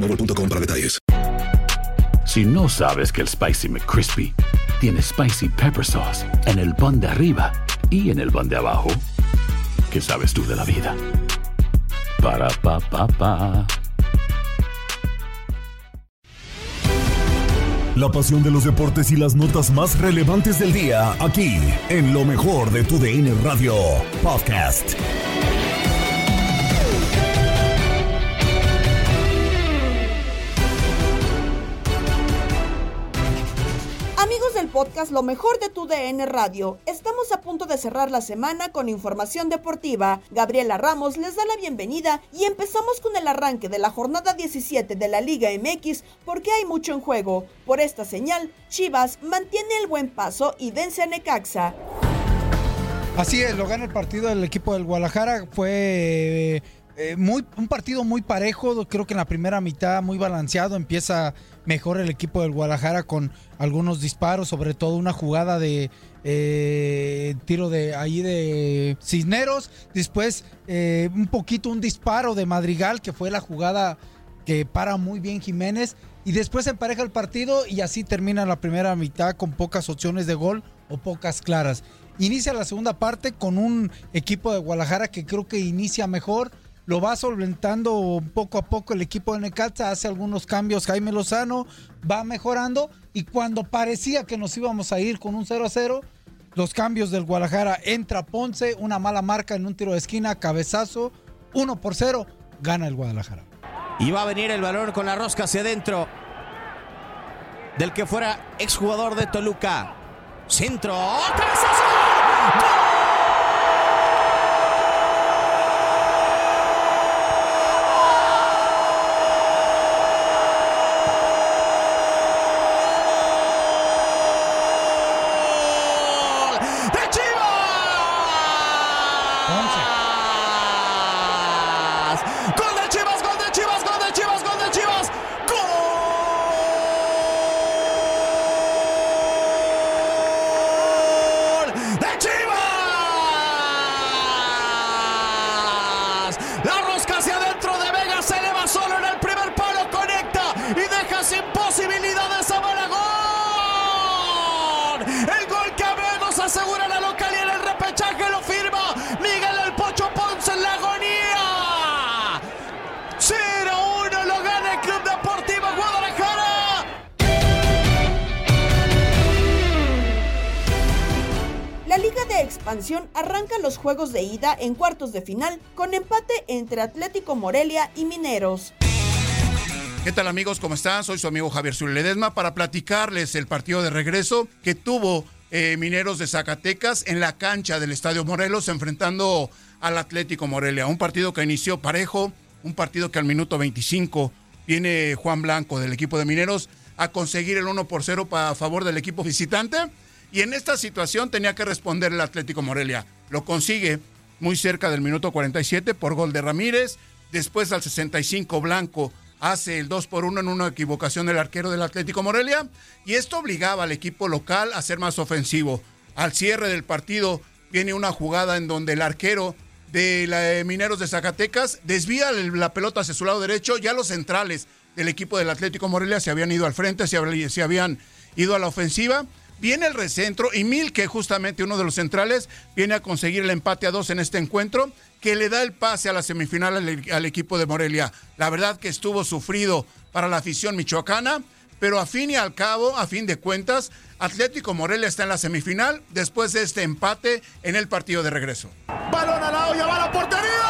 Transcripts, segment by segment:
boostmobile.com para detalles. Si no sabes que el Spicy McCrispy tiene Spicy Pepper Sauce en el pan de arriba y en el pan de abajo, ¿qué sabes tú de la vida? Para, pa, pa. La pasión de los deportes y las notas más relevantes del día, aquí, en lo mejor de tu DN Radio Podcast. Podcast Lo mejor de tu DN Radio, estamos a punto de cerrar la semana con información deportiva. Gabriela Ramos les da la bienvenida y empezamos con el arranque de la jornada 17 de la Liga MX porque hay mucho en juego. Por esta señal, Chivas mantiene el buen paso y vence a Necaxa. Así es, lo gana el partido del equipo del Guadalajara. Fue eh, muy, un partido muy parejo, creo que en la primera mitad muy balanceado. Empieza mejor el equipo del Guadalajara con algunos disparos, sobre todo una jugada de eh, tiro de ahí de Cisneros. Después eh, un poquito un disparo de Madrigal, que fue la jugada que para muy bien Jiménez. Y después empareja el partido y así termina la primera mitad con pocas opciones de gol o pocas claras. Inicia la segunda parte con un equipo de Guadalajara que creo que inicia mejor. Lo va solventando poco a poco el equipo de Necaxa, hace algunos cambios Jaime Lozano, va mejorando y cuando parecía que nos íbamos a ir con un 0 a 0, los cambios del Guadalajara, entra Ponce, una mala marca en un tiro de esquina, cabezazo, 1 por 0, gana el Guadalajara. Y va a venir el balón con la rosca hacia adentro del que fuera exjugador de Toluca. Centro, cabezazo. Expansión arranca los juegos de ida en cuartos de final con empate entre Atlético Morelia y Mineros. ¿Qué tal amigos? ¿Cómo están? Soy su amigo Javier Zuledesma para platicarles el partido de regreso que tuvo eh, Mineros de Zacatecas en la cancha del Estadio Morelos enfrentando al Atlético Morelia. Un partido que inició parejo, un partido que al minuto 25 viene Juan Blanco del equipo de Mineros a conseguir el 1 por 0 a favor del equipo visitante. Y en esta situación tenía que responder el Atlético Morelia. Lo consigue muy cerca del minuto 47 por gol de Ramírez. Después al 65 Blanco hace el 2 por 1 en una equivocación del arquero del Atlético Morelia y esto obligaba al equipo local a ser más ofensivo. Al cierre del partido viene una jugada en donde el arquero de la, Mineros de Zacatecas, desvía la pelota hacia su lado derecho, ya los centrales del equipo del Atlético Morelia se habían ido al frente, se, habían ido a la ofensiva. Viene el recentro y Milke, justamente uno de los centrales, viene a conseguir el empate a dos en este encuentro, que le da el pase a la semifinal al, equipo de Morelia. La verdad que estuvo sufrido para la afición michoacana, pero a fin y al cabo, a fin de cuentas, Atlético Morelia está en la semifinal después de este empate en el partido de regreso. Balón a la olla, la portería,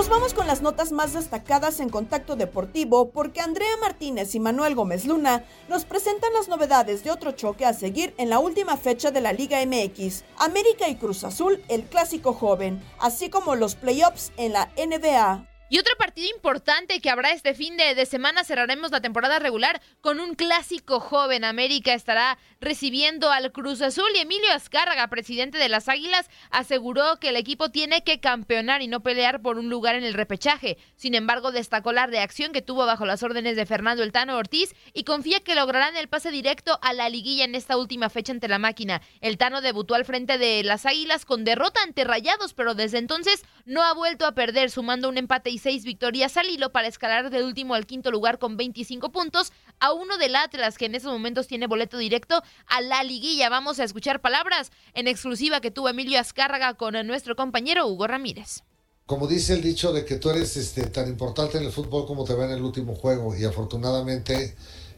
Nos vamos con las notas más destacadas en Contacto Deportivo porque Andrea Martínez y Manuel Gómez Luna nos presentan las novedades de otro choque a seguir en la última fecha de la Liga MX, América y Cruz Azul, el clásico joven, así como los playoffs en la NBA. Y otro partido importante que habrá este fin de, semana, cerraremos la temporada regular con un clásico joven. América estará recibiendo al Cruz Azul y Emilio Azcárraga, presidente de las Águilas, aseguró que el equipo tiene que campeonar y no pelear por un lugar en el repechaje. Sin embargo, destacó la reacción que tuvo bajo las órdenes de Fernando Eltano Ortiz y confía que lograrán el pase directo a la liguilla en esta última fecha ante la máquina. El Tano debutó al frente de las Águilas con derrota ante Rayados, pero desde entonces no ha vuelto a perder, sumando un empate y seis victorias al hilo para escalar del último al quinto lugar con 25 puntos a uno del Atlas que en estos momentos tiene boleto directo a la liguilla. Vamos a escuchar palabras en exclusiva que tuvo Emilio Azcárraga con nuestro compañero Hugo Ramírez. Como dice el dicho de que tú eres este, tan importante en el fútbol como te ve en el último juego y afortunadamente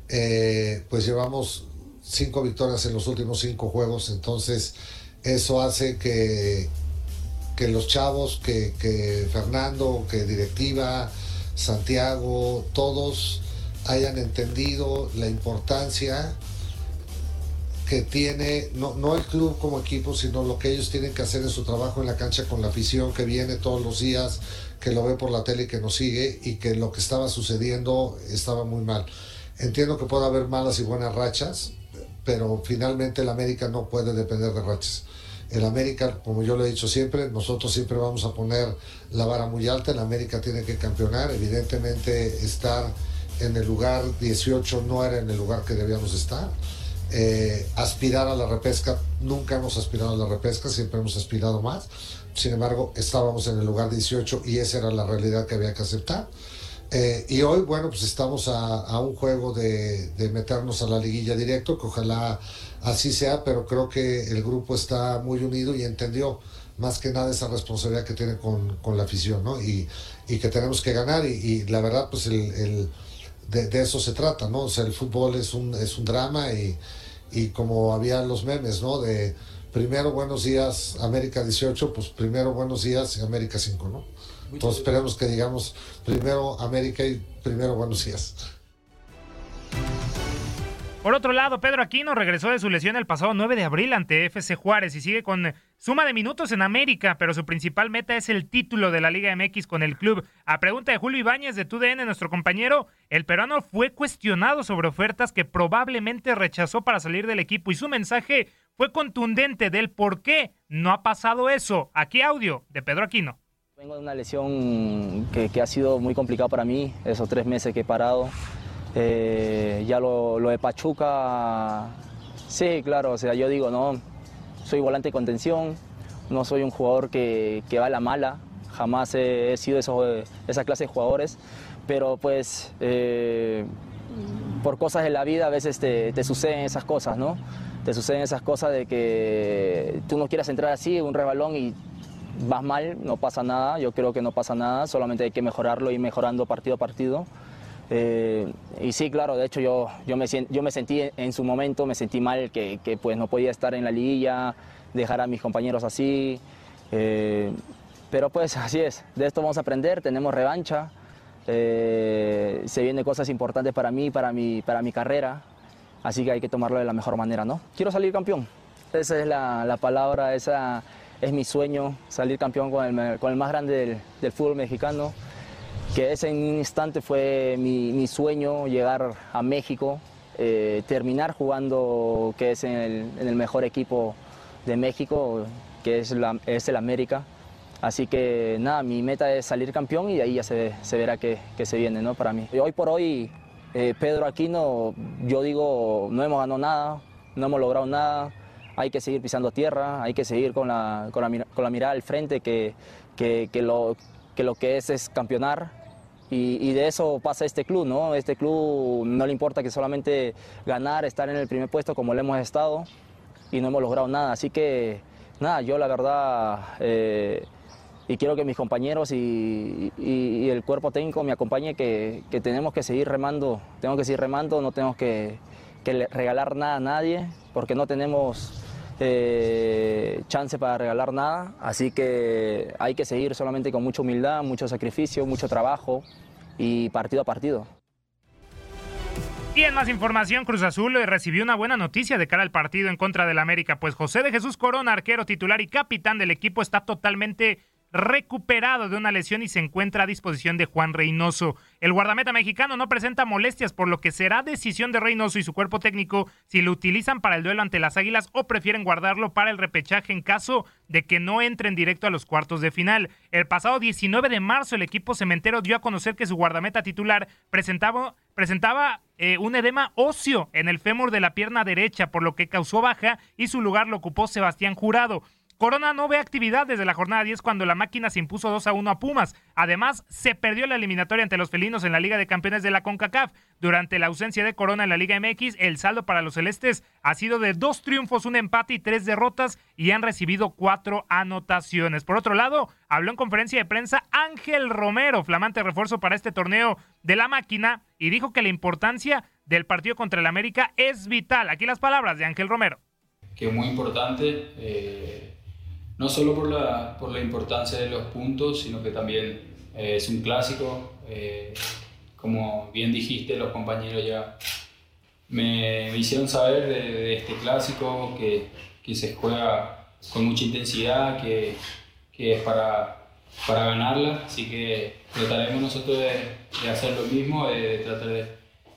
eh, pues llevamos cinco victorias en los últimos cinco juegos, entonces eso hace que, que los chavos, que, que Fernando, que directiva, Santiago, todos hayan entendido la importancia que tiene, no, no el club como equipo, sino lo que ellos tienen que hacer en su trabajo en la cancha con la afición que viene todos los días, que lo ve por la tele y que nos sigue y que lo que estaba sucediendo estaba muy mal. Entiendo que puede haber malas y buenas rachas, pero finalmente el América no puede depender de rachas el América, como yo lo he dicho siempre, nosotros siempre vamos a poner la vara muy alta, el América tiene que campeonar, evidentemente estar en el lugar 18 no era en el lugar que debíamos estar. Eh, aspirar a la repesca, nunca hemos aspirado a la repesca, siempre hemos aspirado más. Sin embargo, estábamos en el lugar 18 y esa era la realidad que había que aceptar. Eh, y hoy, bueno, pues estamos a, un juego de, de, meternos a la liguilla directo, que ojalá así sea, pero creo que el grupo está muy unido y entendió más que nada esa responsabilidad que tiene con, la afición, ¿no? Y, que tenemos que ganar y, la verdad, pues el, de, eso se trata, ¿no? O sea, el fútbol es un, es un drama y, como había los memes, ¿no? De primero buenos días América 18, pues primero buenos días América 5, ¿no? Entonces esperemos que digamos primero América y primero buenos días. Por otro lado, Pedro Aquino regresó de su lesión el pasado 9 de abril ante FC Juárez y sigue con suma de minutos en América, pero su principal meta es el título de la Liga MX con el club. A pregunta de Julio Ibáñez de TUDN, nuestro compañero, el peruano fue cuestionado sobre ofertas que probablemente rechazó para salir del equipo y su mensaje fue contundente del por qué no ha pasado eso. Aquí audio de Pedro Aquino. Vengo de una lesión que, que ha sido muy complicada para mí, esos tres meses que he parado. Eh, ya lo, lo de Pachuca, sí, claro, o sea, yo digo, no, soy volante de contención, no soy un jugador que, que va a la mala, jamás he, he sido eso, esa clase de jugadores, pero pues eh, por cosas de la vida a veces te, te, suceden esas cosas, ¿no? Te suceden esas cosas de que tú no quieras entrar así, un rebalón y vas mal, no pasa nada, yo creo que no pasa nada, solamente hay que mejorarlo y mejorando partido a partido. Eh, y sí, claro, de hecho yo, yo, me, yo me sentí en su momento, me sentí mal que, que pues no podía estar en la liguilla, dejar a mis compañeros así. Eh, pero pues así es, de esto vamos a aprender, tenemos revancha, eh, se vienen cosas importantes para mí, para mi, para mi carrera, así que hay que tomarlo de la mejor manera, ¿no? Quiero salir campeón, esa es la, la palabra, esa es mi sueño, salir campeón con el, con el más grande del, del, fútbol mexicano, que ese instante fue mi, mi sueño, llegar a México, eh, terminar jugando, que es en el, el, mejor equipo de México, que es, la, es el América. Así que nada, mi meta es salir campeón y ahí ya se, se verá qué, se viene ¿no? para mí. Y hoy por hoy, eh, Pedro Aquino, yo digo, no hemos ganado nada, no hemos logrado nada, hay que seguir pisando tierra, hay que seguir con la, con la, con la mirada al frente, que, que, lo, que lo que es es campeonar. Y, de eso pasa este club, ¿no? Este club no le importa que solamente ganar, estar en el primer puesto como lo hemos estado y no hemos logrado nada. Así que, nada, yo la verdad... Eh, y quiero que mis compañeros y, el cuerpo técnico me acompañe que, que, tenemos que seguir remando, tenemos que seguir remando, no tenemos que, que regalar nada a nadie, porque no tenemos eh, chance para regalar nada, así que hay que seguir solamente con mucha humildad, mucho sacrificio, mucho trabajo y partido a partido. Y en más información, Cruz Azul recibió una buena noticia de cara al partido en contra del América, pues José de Jesús Corona, arquero titular y capitán del equipo, está totalmente recuperado de una lesión y se encuentra a disposición de Juan Reynoso. El guardameta mexicano no presenta molestias, por lo que será decisión de Reynoso y su cuerpo técnico si lo utilizan para el duelo ante las Águilas o prefieren guardarlo para el repechaje en caso de que no entren directo a los cuartos de final. El pasado 19 de marzo el equipo cementero dio a conocer que su guardameta titular presentaba, presentaba eh, un edema óseo en el fémur de la pierna derecha, por lo que causó baja y su lugar lo ocupó Sebastián Jurado. Corona no ve actividad desde la jornada 10 cuando la máquina se impuso 2 a 1 a Pumas. Además, se perdió la eliminatoria ante los felinos en la Liga de Campeones de la CONCACAF. Durante la ausencia de Corona en la Liga MX, el saldo para los celestes ha sido de dos triunfos, un empate y tres derrotas y han recibido cuatro anotaciones. Por otro lado, habló en conferencia de prensa Ángel Romero, flamante refuerzo para este torneo de la máquina, y dijo que la importancia del partido contra el América es vital. Aquí las palabras de Ángel Romero. Que muy importante. Eh no solo por la, por la importancia de los puntos, sino que también eh, es un clásico. Eh, como bien dijiste, los compañeros ya me, me hicieron saber de, de, este clásico, que, que, se juega con mucha intensidad, que, que es para, para ganarla, así que trataremos nosotros de, de hacer lo mismo, de, de tratar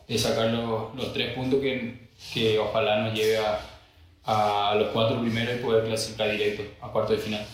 de, sacar los, los, tres puntos que, que ojalá nos lleve a, a los cuatro primeros y poder clasificar directo a cuarto de final.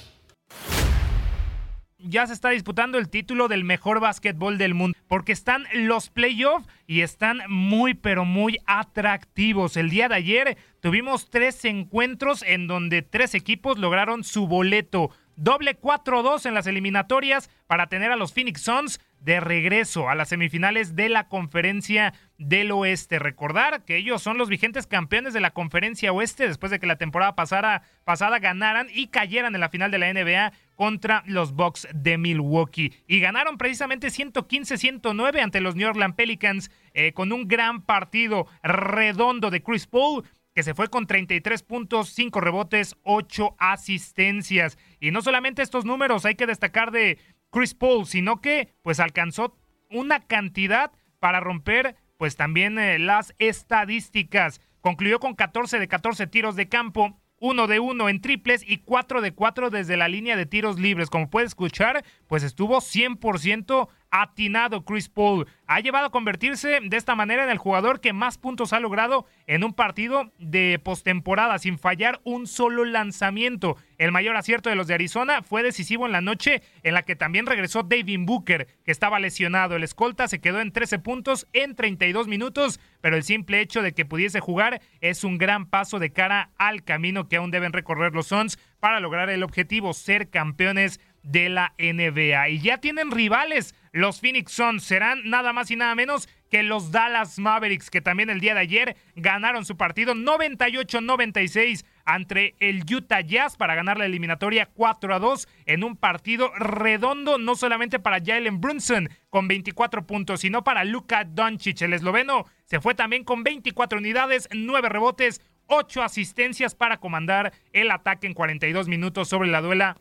Ya se está disputando el título del mejor básquetbol del mundo, porque están los playoffs y están muy, pero muy atractivos. El día de ayer tuvimos tres encuentros en donde tres equipos lograron su boleto. Doble 4-2 en las eliminatorias para tener a los Phoenix Suns de regreso a las semifinales de la conferencia del oeste. Recordar que ellos son los vigentes campeones de la conferencia oeste después de que la temporada pasada, ganaran y cayeran en la final de la NBA contra los Bucks de Milwaukee. Y ganaron precisamente 115-109 ante los New Orleans Pelicans eh, con un gran partido redondo de Chris Paul que se fue con 33 puntos, 5 rebotes, 8 asistencias. Y no solamente estos números hay que destacar de Chris Paul, sino que pues alcanzó una cantidad para romper pues también eh, las estadísticas. Concluyó con 14 de 14 tiros de campo, 1 de 1 en triples y 4 de 4 desde la línea de tiros libres. Como puede escuchar, pues estuvo 100% atinado Chris Paul. Ha llevado a convertirse de esta manera en el jugador que más puntos ha logrado en un partido de postemporada sin fallar un solo lanzamiento. El mayor acierto de los de Arizona fue decisivo en la noche en la que también regresó David Booker, que estaba lesionado. El escolta se quedó en 13 puntos en 32 minutos, pero el simple hecho de que pudiese jugar es un gran paso de cara al camino que aún deben recorrer los Suns para lograr el objetivo, ser campeones de la NBA. Y ya tienen rivales. Los Phoenix Suns serán nada más y nada menos que los Dallas Mavericks, que también el día de ayer ganaron su partido 98-96 ante el Utah Jazz para ganar la eliminatoria 4 a 2 en un partido redondo, no solamente para Jalen Brunson con 24 puntos, sino para Luka Doncic, el esloveno. Se fue también con 24 unidades, 9 rebotes, 8 asistencias para comandar el ataque en 42 minutos sobre la duela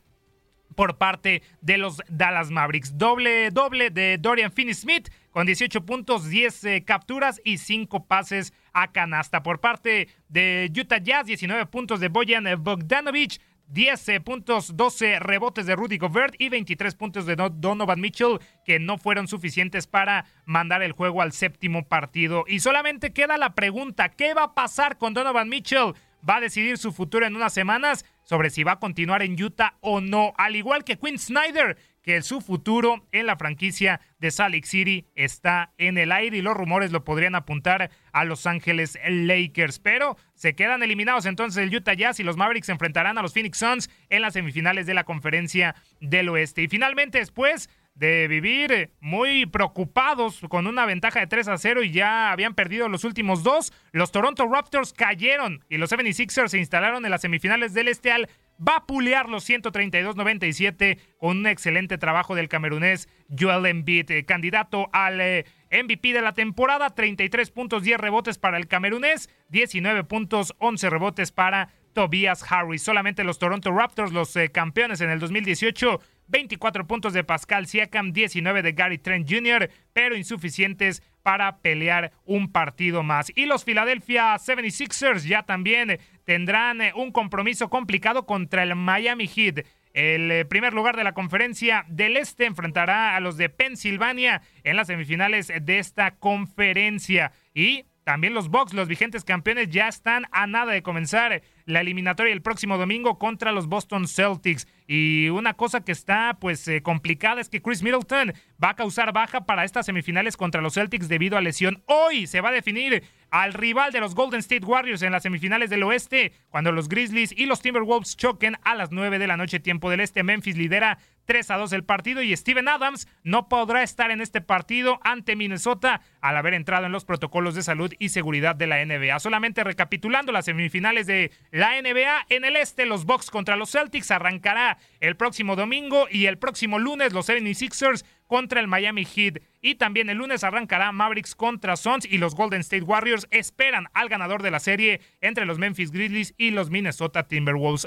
por parte de los Dallas Mavericks. Doble, doble de Dorian Finney-Smith con 18 puntos, 10 eh, capturas y 5 pases a canasta. Por parte de Utah Jazz, 19 puntos de Boyan Bogdanovich, 10 eh, puntos, 12 rebotes de Rudy Gobert y 23 puntos de Donovan Mitchell que no fueron suficientes para mandar el juego al séptimo partido. Y solamente queda la pregunta, ¿qué va a pasar con Donovan Mitchell? va a decidir su futuro en unas semanas sobre si va a continuar en Utah o no, al igual que Quinn Snyder, que su futuro en la franquicia de Salt Lake City está en el aire y los rumores lo podrían apuntar a Los Ángeles Lakers, pero se quedan eliminados entonces el Utah Jazz y los Mavericks se enfrentarán a los Phoenix Suns en las semifinales de la conferencia del oeste. Y finalmente después de vivir muy preocupados con una ventaja de 3 a 0 y ya habían perdido los últimos dos. Los Toronto Raptors cayeron y los 76ers se instalaron en las semifinales del Este al vapulear los 132-97 con un excelente trabajo del camerunés Joel Embiid, eh, candidato al eh, MVP de la temporada, 33 puntos, 10 rebotes para el camerunés, 19 puntos, 11 rebotes para Tobias Harris. Solamente los Toronto Raptors, los eh, campeones en el 2018, 24 puntos de Pascal Siakam, 19 de Gary Trent Jr., pero insuficientes para pelear un partido más. Y los Philadelphia 76ers ya también tendrán eh, un compromiso complicado contra el Miami Heat. El eh, primer lugar de la conferencia del Este enfrentará a los de Pensilvania en las semifinales de esta conferencia. Y también los Bucks, los vigentes campeones, ya están a nada de comenzar la eliminatoria el próximo domingo contra los Boston Celtics. Y una cosa que está pues eh, complicada es que Chris Middleton va a causar baja para estas semifinales contra los Celtics debido a lesión. Hoy se va a definir al rival de los Golden State Warriors en las semifinales del oeste, cuando los Grizzlies y los Timberwolves choquen a las 9 de la noche tiempo del este. Memphis lidera 3 a 2 el partido y Steven Adams no podrá estar en este partido ante Minnesota al haber entrado en los protocolos de salud y seguridad de la NBA. Solamente recapitulando las semifinales de la NBA en el este, los Bucks contra los Celtics arrancará el próximo domingo y el próximo lunes los 76ers contra el Miami Heat. Y también el lunes arrancará Mavericks contra Suns y los Golden State Warriors esperan al ganador de la serie entre los Memphis Grizzlies y los Minnesota Timberwolves.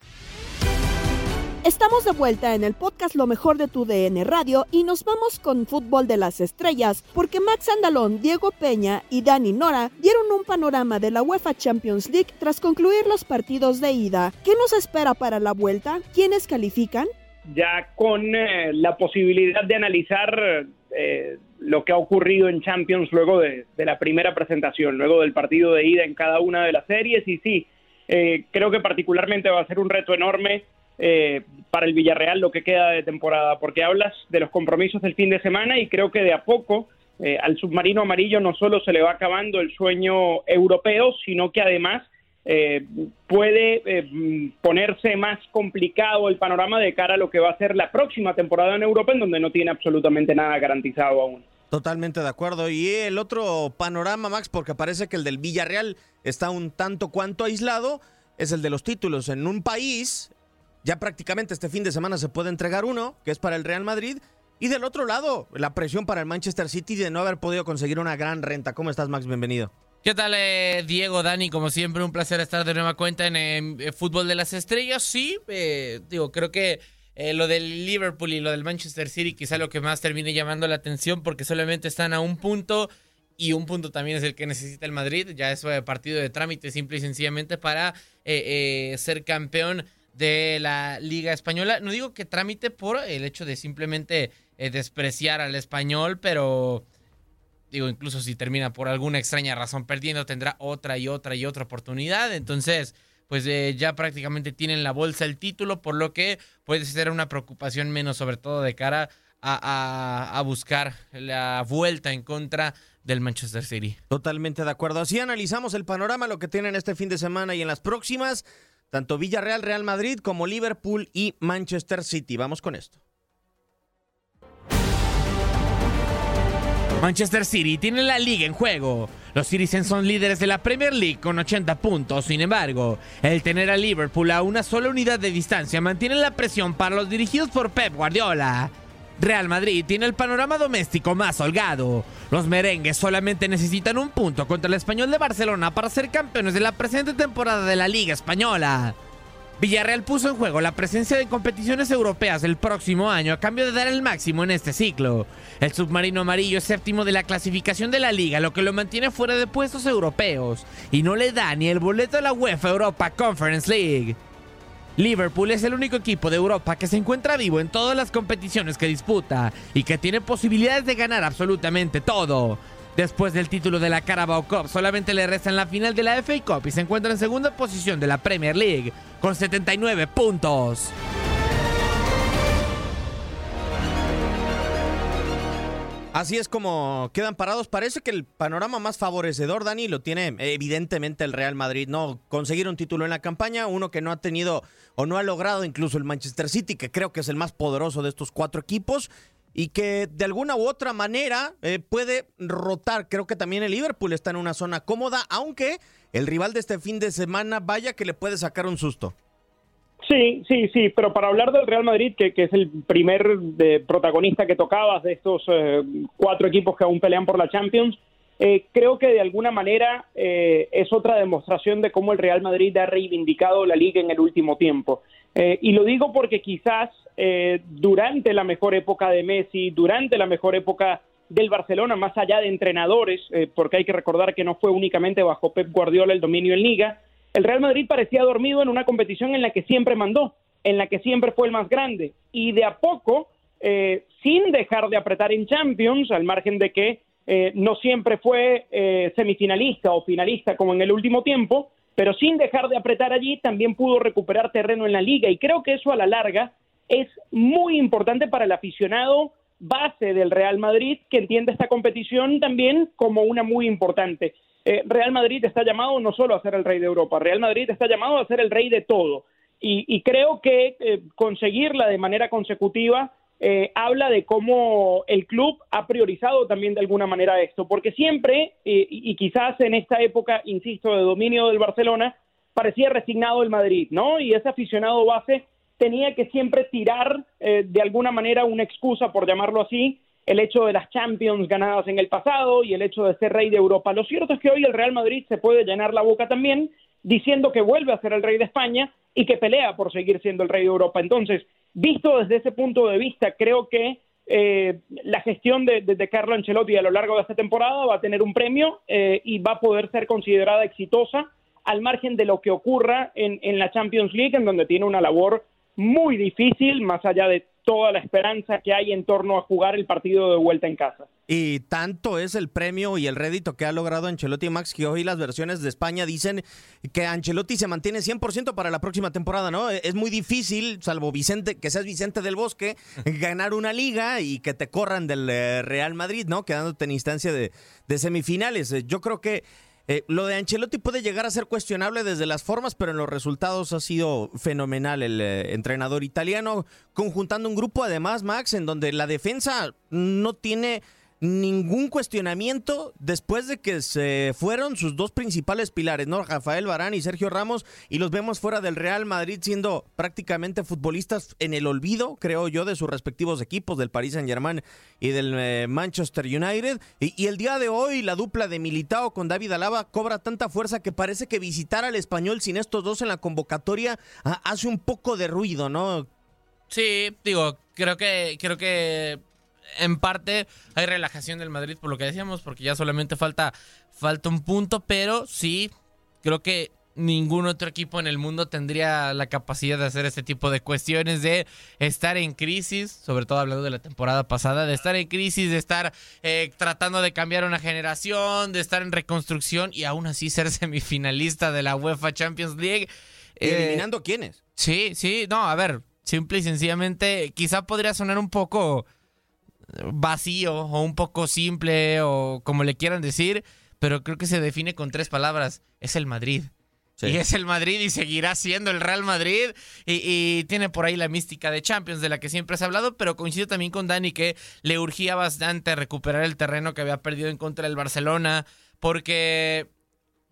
Estamos de vuelta en el podcast Lo mejor de tu DN Radio y nos vamos con fútbol de las estrellas porque Max Andalón, Diego Peña y Dani Nora dieron un panorama de la UEFA Champions League tras concluir los partidos de ida. ¿Qué nos espera para la vuelta? ¿Quiénes califican? Ya con eh, la posibilidad de analizar eh, lo que ha ocurrido en Champions luego de, de la primera presentación, luego del partido de ida en cada una de las series y sí, eh, creo que particularmente va a ser un reto enorme eh, para el Villarreal lo que queda de temporada, porque hablas de los compromisos del fin de semana y creo que de a poco eh, al submarino amarillo no solo se le va acabando el sueño europeo, sino que además eh, puede eh, ponerse más complicado el panorama de cara a lo que va a ser la próxima temporada en Europa, en donde no tiene absolutamente nada garantizado aún. Totalmente de acuerdo. Y el otro panorama, Max, porque parece que el del Villarreal está un tanto cuanto aislado, es el de los títulos. En un país, ya prácticamente este fin de semana se puede entregar uno, que es para el Real Madrid. Y del otro lado, la presión para el Manchester City de no haber podido conseguir una gran renta. ¿Cómo estás, Max? Bienvenido. ¿Qué tal, eh, Diego, Dani? Como siempre, un placer estar de nueva cuenta en eh, Fútbol de las Estrellas. Sí, eh, digo, creo que eh, lo del Liverpool y lo del Manchester City quizá lo que más termine llamando la atención porque solamente están a un punto y un punto también es el que necesita el Madrid. Ya es partido de trámite simple y sencillamente para ser campeón de la Liga Española. No digo que trámite por el hecho de simplemente despreciar al español, pero digo, incluso si termina por alguna extraña razón perdiendo, tendrá otra y otra y otra oportunidad. Entonces, pues eh, ya prácticamente tienen la bolsa el título, por lo que puede ser una preocupación menos, sobre todo de cara a, a, buscar la vuelta en contra del Manchester City. Totalmente de acuerdo. Así analizamos el panorama, lo que tienen este fin de semana y en las próximas, tanto Villarreal, Real Madrid como Liverpool y Manchester City. Vamos con esto. Manchester City tiene la liga en juego. Los Citizens son líderes de la Premier League con 80 puntos. Sin embargo, el tener a Liverpool a una sola unidad de distancia mantiene la presión para los dirigidos por Pep Guardiola. Real Madrid tiene el panorama doméstico más holgado. Los merengues solamente necesitan un punto contra el español de Barcelona para ser campeones de la presente temporada de la Liga Española. Villarreal puso en juego la presencia de competiciones europeas el próximo año a cambio de dar el máximo en este ciclo. El submarino amarillo es séptimo de la clasificación de la liga, lo que lo mantiene fuera de puestos europeos y no le da ni el boleto a la UEFA Europa Conference League. Liverpool es el único equipo de Europa que se encuentra vivo en todas las competiciones que disputa y que tiene posibilidades de ganar absolutamente todo. Después del título de la Carabao Cup, solamente le resta en la final de la FA Cup y se encuentra en segunda posición de la Premier League con 79 puntos. Así es como quedan parados. Parece que el panorama más favorecedor, Dani, lo tiene evidentemente el Real Madrid. No conseguir un título en la campaña, uno que no ha tenido o no ha logrado incluso el Manchester City, que creo que es el más poderoso de estos cuatro equipos y que de alguna u otra manera eh, puede rotar. Creo que también el Liverpool está en una zona cómoda, aunque el rival de este fin de semana vaya que le puede sacar un susto. Sí, sí, sí, pero para hablar del Real Madrid, que, es el primer de, protagonista que tocabas de estos eh, cuatro equipos que aún pelean por la Champions, eh, creo que de alguna manera es otra demostración de cómo el Real Madrid ha reivindicado la liga en el último tiempo. y lo digo porque quizás eh, durante la mejor época de Messi, durante la mejor época del Barcelona, más allá de entrenadores, eh, porque hay que recordar que no fue únicamente bajo Pep Guardiola el dominio en liga, el Real Madrid parecía dormido en una competición en la que siempre mandó, en la que siempre fue el más grande, y de a poco, eh, sin dejar de apretar en Champions, al margen de que no siempre fue semifinalista o finalista como en el último tiempo, pero sin dejar de apretar allí, también pudo recuperar terreno en la liga, y creo que eso a la larga es muy importante para el aficionado base del Real Madrid que entiende esta competición también como una muy importante. Eh, Real Madrid está llamado no solo a ser el rey de Europa, Real Madrid está llamado a ser el rey de todo. Y, creo que eh, conseguirla de manera consecutiva eh, habla de cómo el club ha priorizado también de alguna manera esto, porque siempre, y quizás en esta época, insisto, de dominio del Barcelona, parecía resignado el Madrid, ¿no? Y ese aficionado base tenía que siempre tirar eh, de alguna manera una excusa, por llamarlo así, el hecho de las Champions ganadas en el pasado y el hecho de ser rey de Europa. Lo cierto es que hoy el Real Madrid se puede llenar la boca también diciendo que vuelve a ser el rey de España y que pelea por seguir siendo el rey de Europa. Entonces, visto desde ese punto de vista, creo que eh, la gestión de, Carlo Ancelotti a lo largo de esta temporada va a tener un premio eh, y va a poder ser considerada exitosa al margen de lo que ocurra en, en la Champions League, en donde tiene una labor muy difícil, más allá de toda la esperanza que hay en torno a jugar el partido de vuelta en casa. Y tanto es el premio y el rédito que ha logrado Ancelotti Max que hoy las versiones de España dicen que Ancelotti se mantiene 100% para la próxima temporada, ¿no? Es muy difícil, salvo Vicente, que seas Vicente del Bosque, ganar una liga y que te corran del eh, Real Madrid, ¿no? Quedándote en instancia de, de semifinales. Yo creo que Eh, lo de Ancelotti puede llegar a ser cuestionable desde las formas, pero en los resultados ha sido fenomenal el eh, entrenador italiano, conjuntando un grupo además, Max, en donde la defensa no tiene ningún cuestionamiento después de que se fueron sus dos principales pilares, ¿no? Rafael Barán y Sergio Ramos, y los vemos fuera del Real Madrid siendo prácticamente futbolistas en el olvido, creo yo, de sus respectivos equipos, del Paris Saint Germain y del eh, Manchester United. Y, el día de hoy la dupla de Militao con David Alaba cobra tanta fuerza que parece que visitar al español sin estos dos en la convocatoria ah, hace un poco de ruido, ¿no? Sí, digo, creo que, creo que en parte hay relajación del Madrid por lo que decíamos, porque ya solamente falta, falta un punto, pero sí, creo que ningún otro equipo en el mundo tendría la capacidad de hacer este tipo de cuestiones, de estar en crisis, sobre todo hablando de la temporada pasada, de estar en crisis, de estar eh, tratando de cambiar una generación, de estar en reconstrucción y aún así ser semifinalista de la UEFA Champions League. ¿Y eliminando eh, quiénes? Sí, sí, no, a ver, simple y sencillamente, quizá podría sonar un poco vacío o un poco simple o como le quieran decir, pero creo que se define con tres palabras. Es el Madrid. Y es el Madrid y seguirá siendo el Real Madrid. Y, tiene por ahí la mística de Champions de la que siempre has hablado, pero coincido también con Dani que le urgía bastante recuperar el terreno que había perdido en contra del Barcelona, porque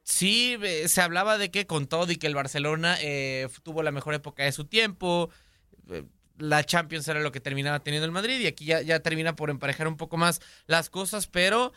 sí eh, se hablaba de que con todo y que el Barcelona eh, tuvo la mejor época de su tiempo. Eh, la Champions era lo que terminaba teniendo el Madrid y aquí ya, ya termina por emparejar un poco más las cosas, pero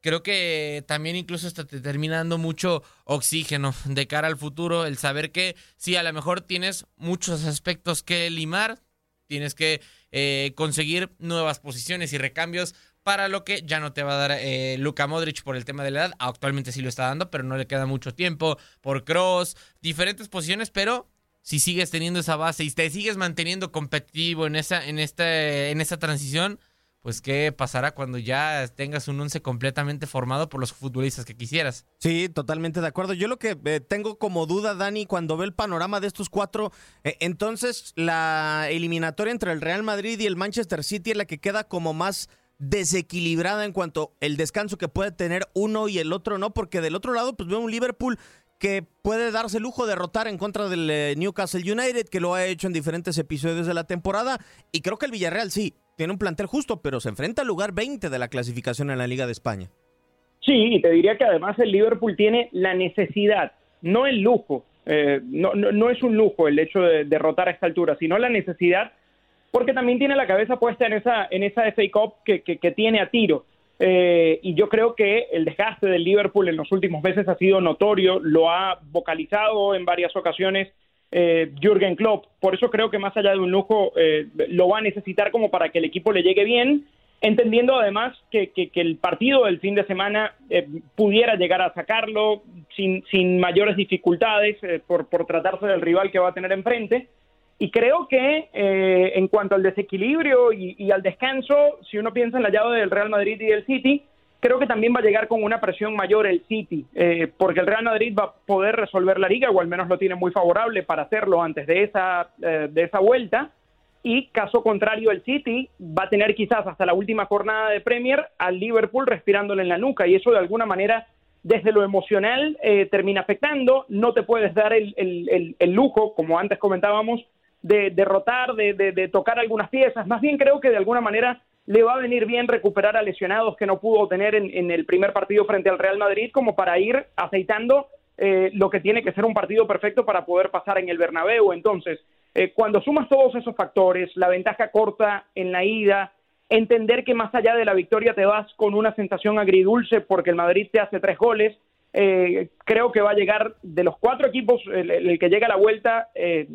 creo que también incluso está terminando mucho oxígeno de cara al futuro, el saber que sí, a lo mejor tienes muchos aspectos que limar, tienes que eh, conseguir nuevas posiciones y recambios para lo que ya no te va a dar eh, Luka Modric por el tema de la edad, actualmente sí lo está dando, pero no le queda mucho tiempo, por Cross, diferentes posiciones, pero si sigues teniendo esa base y te sigues manteniendo competitivo en esa, en esta, en esa transición, pues qué pasará cuando ya tengas un once completamente formado por los futbolistas que quisieras. Sí, totalmente de acuerdo. Yo lo que eh, tengo como duda, Dani, cuando ve el panorama de estos cuatro, eh, entonces la eliminatoria entre el Real Madrid y el Manchester City es la que queda como más desequilibrada en cuanto el descanso que puede tener uno y el otro, ¿no? Porque del otro lado, pues veo un Liverpool que puede darse el lujo de rotar en contra del eh, Newcastle United, que lo ha hecho en diferentes episodios de la temporada. Y creo que el Villarreal sí, tiene un plantel justo, pero se enfrenta al lugar 20 de la clasificación en la Liga de España. Sí, y te diría que además el Liverpool tiene la necesidad, no el lujo, eh, no, no, es un lujo el hecho de derrotar a esta altura, sino la necesidad, porque también tiene la cabeza puesta en esa, en esa FA Cup que, que tiene a tiro. Eh, y yo creo que el desgaste del Liverpool en los últimos meses ha sido notorio, lo ha vocalizado en varias ocasiones eh, Jürgen Klopp. Por eso creo que más allá de un lujo, eh, lo va a necesitar como para que el equipo le llegue bien, entendiendo además que, que, el partido del fin de semana pudiera llegar a sacarlo sin, sin mayores dificultades por, por tratarse del rival que va a tener enfrente. Y creo que eh, en cuanto al desequilibrio y, al descanso, si uno piensa en la llave del Real Madrid y del City, creo que también va a llegar con una presión mayor el City, eh, porque el Real Madrid va a poder resolver la liga, o al menos lo tiene muy favorable para hacerlo antes de esa, eh, de esa vuelta. Y caso contrario, el City va a tener quizás hasta la última jornada de Premier al Liverpool respirándole en la nuca, y eso de alguna manera desde lo emocional termina afectando, no te puedes dar el, el, el, lujo, como antes comentábamos, de derrotar, de, de, tocar algunas piezas. Más bien creo que de alguna manera le va a venir bien recuperar a lesionados que no pudo tener en, el primer partido frente al Real Madrid como para ir aceitando eh, lo que tiene que ser un partido perfecto para poder pasar en el Bernabéu. Entonces, eh, cuando sumas todos esos factores, la ventaja corta en la ida, entender que más allá de la victoria te vas con una sensación agridulce porque el Madrid te hace tres goles, eh, creo que va a llegar de los cuatro equipos, el, que llega a la vuelta eh,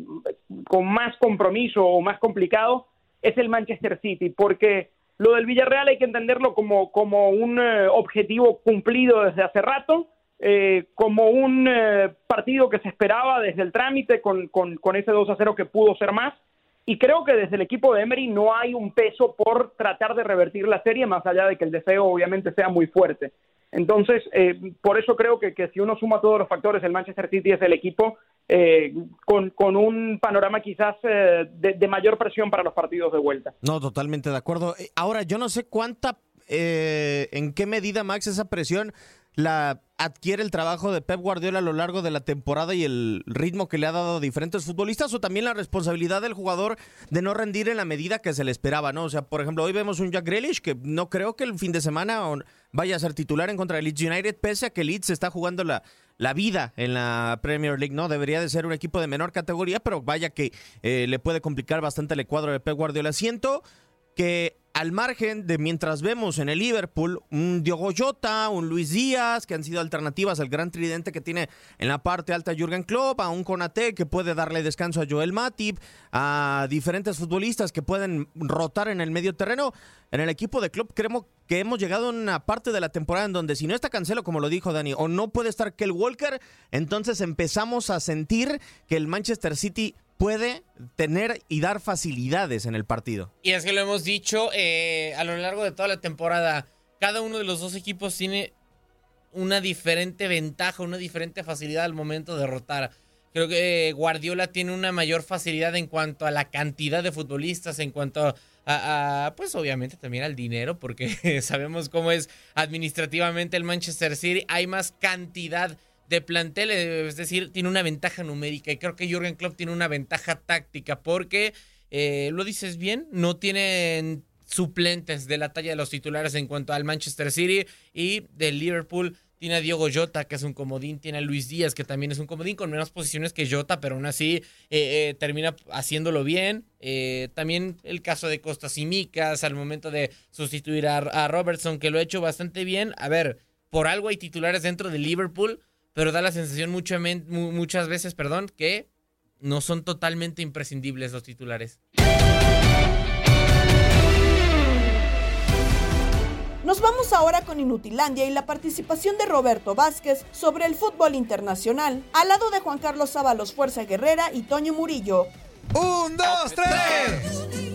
con más compromiso o más complicado es el Manchester City, porque lo del Villarreal hay que entenderlo como, como un eh, objetivo cumplido desde hace rato, como un partido que se esperaba desde el trámite con, con, con ese 2 a 0 que pudo ser más. Y creo que desde el equipo de Emery no hay un peso por tratar de revertir la serie, más allá de que el deseo obviamente sea muy fuerte. Entonces, eh, por eso creo que, si uno suma todos los factores, el Manchester City es el equipo eh, con, un panorama quizás eh, de, mayor presión para los partidos de vuelta. No, totalmente de acuerdo. Ahora, yo no sé cuánta, en qué medida, Max, esa presión la adquiere el trabajo de Pep Guardiola a lo largo de la temporada y el ritmo que le ha dado a diferentes futbolistas o también la responsabilidad del jugador de no rendir en la medida que se le esperaba, ¿no? O sea, por ejemplo, hoy vemos un Jack Grealish que no creo que el fin de semana vaya a ser titular en contra de Leeds United, pese a que Leeds está jugando la, la vida en la Premier League, ¿no? Debería de ser un equipo de menor categoría, pero vaya que eh, le puede complicar bastante el cuadro de Pep Guardiola. Siento que al margen de mientras vemos en el Liverpool un Diogo Jota, un Luis Díaz, que han sido alternativas al gran tridente que tiene en la parte alta Jürgen Klopp, a un Konate que puede darle descanso a Joel Matip, a diferentes futbolistas que pueden rotar en el medio terreno. En el equipo de Klopp creemos que hemos llegado a una parte de la temporada en donde si no está Cancelo, como lo dijo Dani, o no puede estar Kel Walker, entonces empezamos a sentir que el Manchester City puede tener y dar facilidades en el partido. Y es que lo hemos dicho eh, a lo largo de toda la temporada, cada uno de los dos equipos tiene una diferente ventaja, una diferente facilidad al momento de derrotar. Creo que Guardiola tiene una mayor facilidad en cuanto a la cantidad de futbolistas, en cuanto a, pues obviamente también al dinero, porque sabemos cómo es administrativamente el Manchester City. Hay más cantidad de plantel, es decir, tiene una ventaja numérica y creo que Jürgen Klopp tiene una ventaja táctica porque, eh, lo dices bien, no tienen suplentes de la talla de los titulares en cuanto al Manchester City y del Liverpool. Tiene a Diego Jota, que es un comodín. Tiene a Luis Díaz, que también es un comodín, con menos posiciones que Jota, pero aún así eh, eh, termina haciéndolo bien. también el caso de Costas y Micas al momento de sustituir a, a Robertson, que lo ha hecho bastante bien. A ver, por algo hay titulares dentro de Liverpool pero da la sensación muchas veces, perdón, que no son totalmente imprescindibles los titulares. Nos vamos ahora con Inutilandia y la participación de Roberto Vázquez sobre el fútbol internacional, al lado de Juan Carlos Sábalos Fuerza Guerrera y Toño Murillo. ¡Un, dos, tres!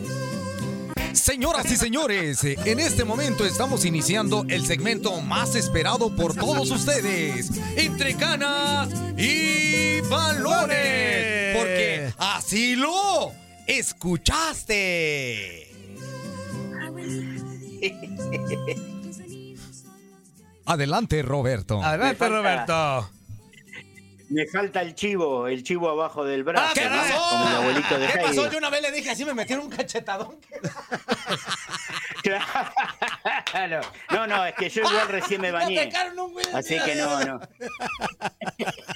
Señoras y señores, en este momento estamos iniciando el segmento más esperado por todos ustedes, entre cana y balones, porque así lo escuchaste. Adelante, Roberto. Adelante, Roberto. Me falta el chivo, el chivo abajo del brazo. ¡Ah, qué pasó? Como el abuelito de ¿Qué pasó? Yo una vez le dije así, me metieron un cachetadón. Claro. No, no, es que yo igual recién me bañé. Así que no, no.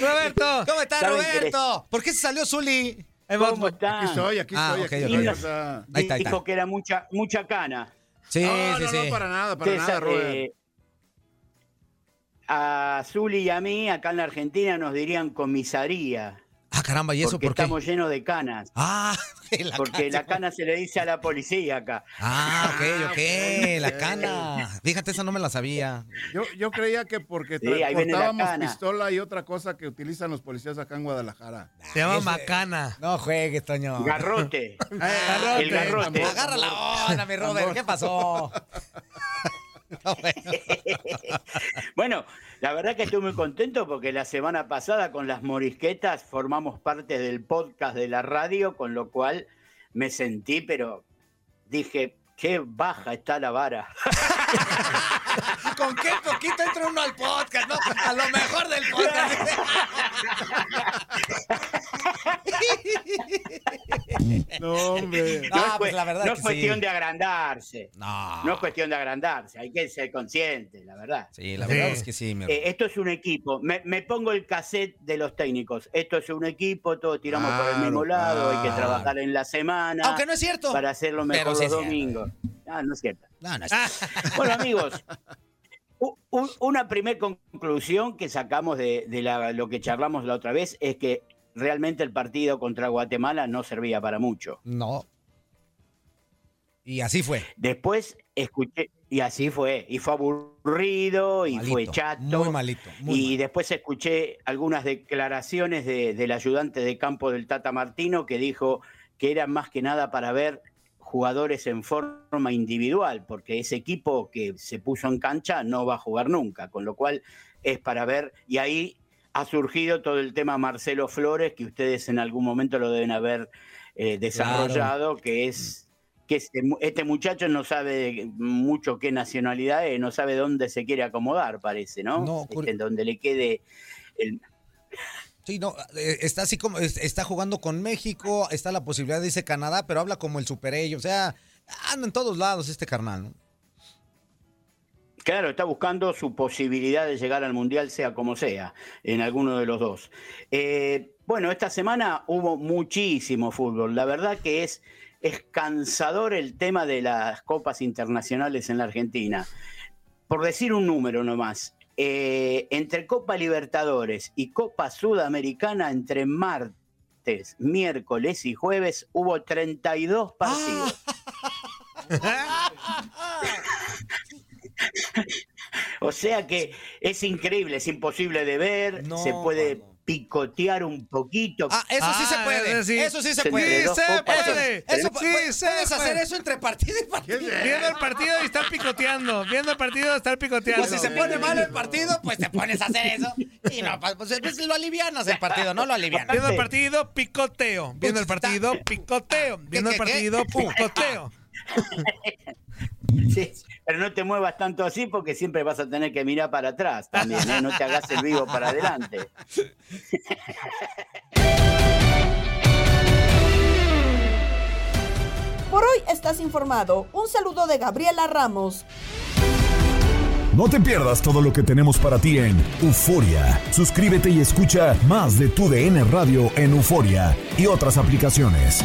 Roberto, ¿cómo estás, ¿Saben qué Roberto? ¿Por qué se salió Zuli? ¿Cómo están? Aquí estoy, aquí Ah, estoy, ok, aquí ok. estoy. Ahí o sea. está, ahí está. Dijo que era mucha, mucha cana. Sí, No, sí, no, sí. no, para nada, para nada, Robert. eh, a Zuli y a mí, acá en la Argentina, nos dirían comisaría. Ah, caramba, ¿y eso porque por qué? estamos llenos de canas. Ah, la porque cana. la cana se le dice a la policía acá. Ah, ok, ok, la cana. Fíjate, esa no me la sabía. Yo, yo creía que porque Sí, transportábamos pistola y otra cosa que utilizan los policías acá en Guadalajara. Se llama Ese- macana. No juegues, Toño. Garrote. Garrote. El garrote. Agarra la onda, mi Robert. ¿Qué pasó? No, bueno. Bueno, la verdad que estoy muy contento porque la semana pasada con las morisquetas formamos parte del podcast de la radio, con lo cual me sentí, pero dije, qué baja está la vara. ¿Con qué poquito entra uno al podcast? ¿no? A lo mejor del podcast. No, hombre. No, Ah, es, pues cue- la verdad no que es cuestión sí. de agrandarse. No. No es cuestión de agrandarse, hay que ser consciente, la verdad. Sí, la verdad es que sí, mi Eh, esto es un equipo. Me, me pongo el cassette de los técnicos. Esto es un equipo, todos tiramos por el mismo lado, hay que trabajar en la semana. Aunque no es cierto. Para hacerlo mejor los es cierto. domingos. Ah, no es cierto. No, no es Bueno, amigos, u- u- una primera conclusión que sacamos de, de la- lo que charlamos la otra vez es que realmente el partido contra Guatemala no servía para mucho. No. Y así fue. Después escuché, y así fue, y fue aburrido, y fue chato. Muy malito. muy y después escuché algunas declaraciones de- del ayudante de campo del Tata Martino que dijo que era más que nada para ver jugadores en forma individual, porque ese equipo que se puso en cancha no va a jugar nunca, con lo cual es para ver, y ahí ha surgido todo el tema Marcelo Flores, que ustedes en algún momento lo deben haber eh, desarrollado, que es que este, este muchacho no sabe mucho qué nacionalidad es, no sabe dónde se quiere acomodar, parece, ¿no? No, Este, en donde le quede el, Sí, no, eh, está así como, es- está jugando con México, está la posibilidad a Canadá, pero habla como el super ello, o sea, anda en todos lados este carnal, ¿no? Claro, está buscando su posibilidad de llegar al Mundial, sea como sea, en alguno de los dos. Eh, bueno, esta semana hubo muchísimo fútbol. La verdad que es, es cansador el tema de las copas internacionales en la Argentina. Por decir un número nomás, eh, entre Copa Libertadores y Copa Sudamericana, entre martes, miércoles y jueves, hubo 32 partidos. O sea que es increíble, es imposible de ver, se puede picotear un poquito. Ah, eso sí se puede. Eso sí se puede. Dos copas, entre- Eso, puedes hacer eso entre partido y partido. Viendo el partido y estar picoteando. Viendo el partido y estar picoteando. Pues si se pone mal el partido, pues te pones a hacer eso. Y no, pues, pues lo alivianas el partido, no lo alivianas. Viendo el partido, picoteo. Viendo el partido, picoteo. Viendo el qué, qué? partido, picoteo. Sí, pero no te muevas tanto así porque siempre vas a tener que mirar para atrás también, ¿eh? no te hagas el vivo para adelante. Por hoy estás informado. Un saludo de Gabriela Ramos. No te pierdas todo lo que tenemos para ti en Euforia. Suscríbete y escucha más de tu DN Radio en Euforia y otras aplicaciones.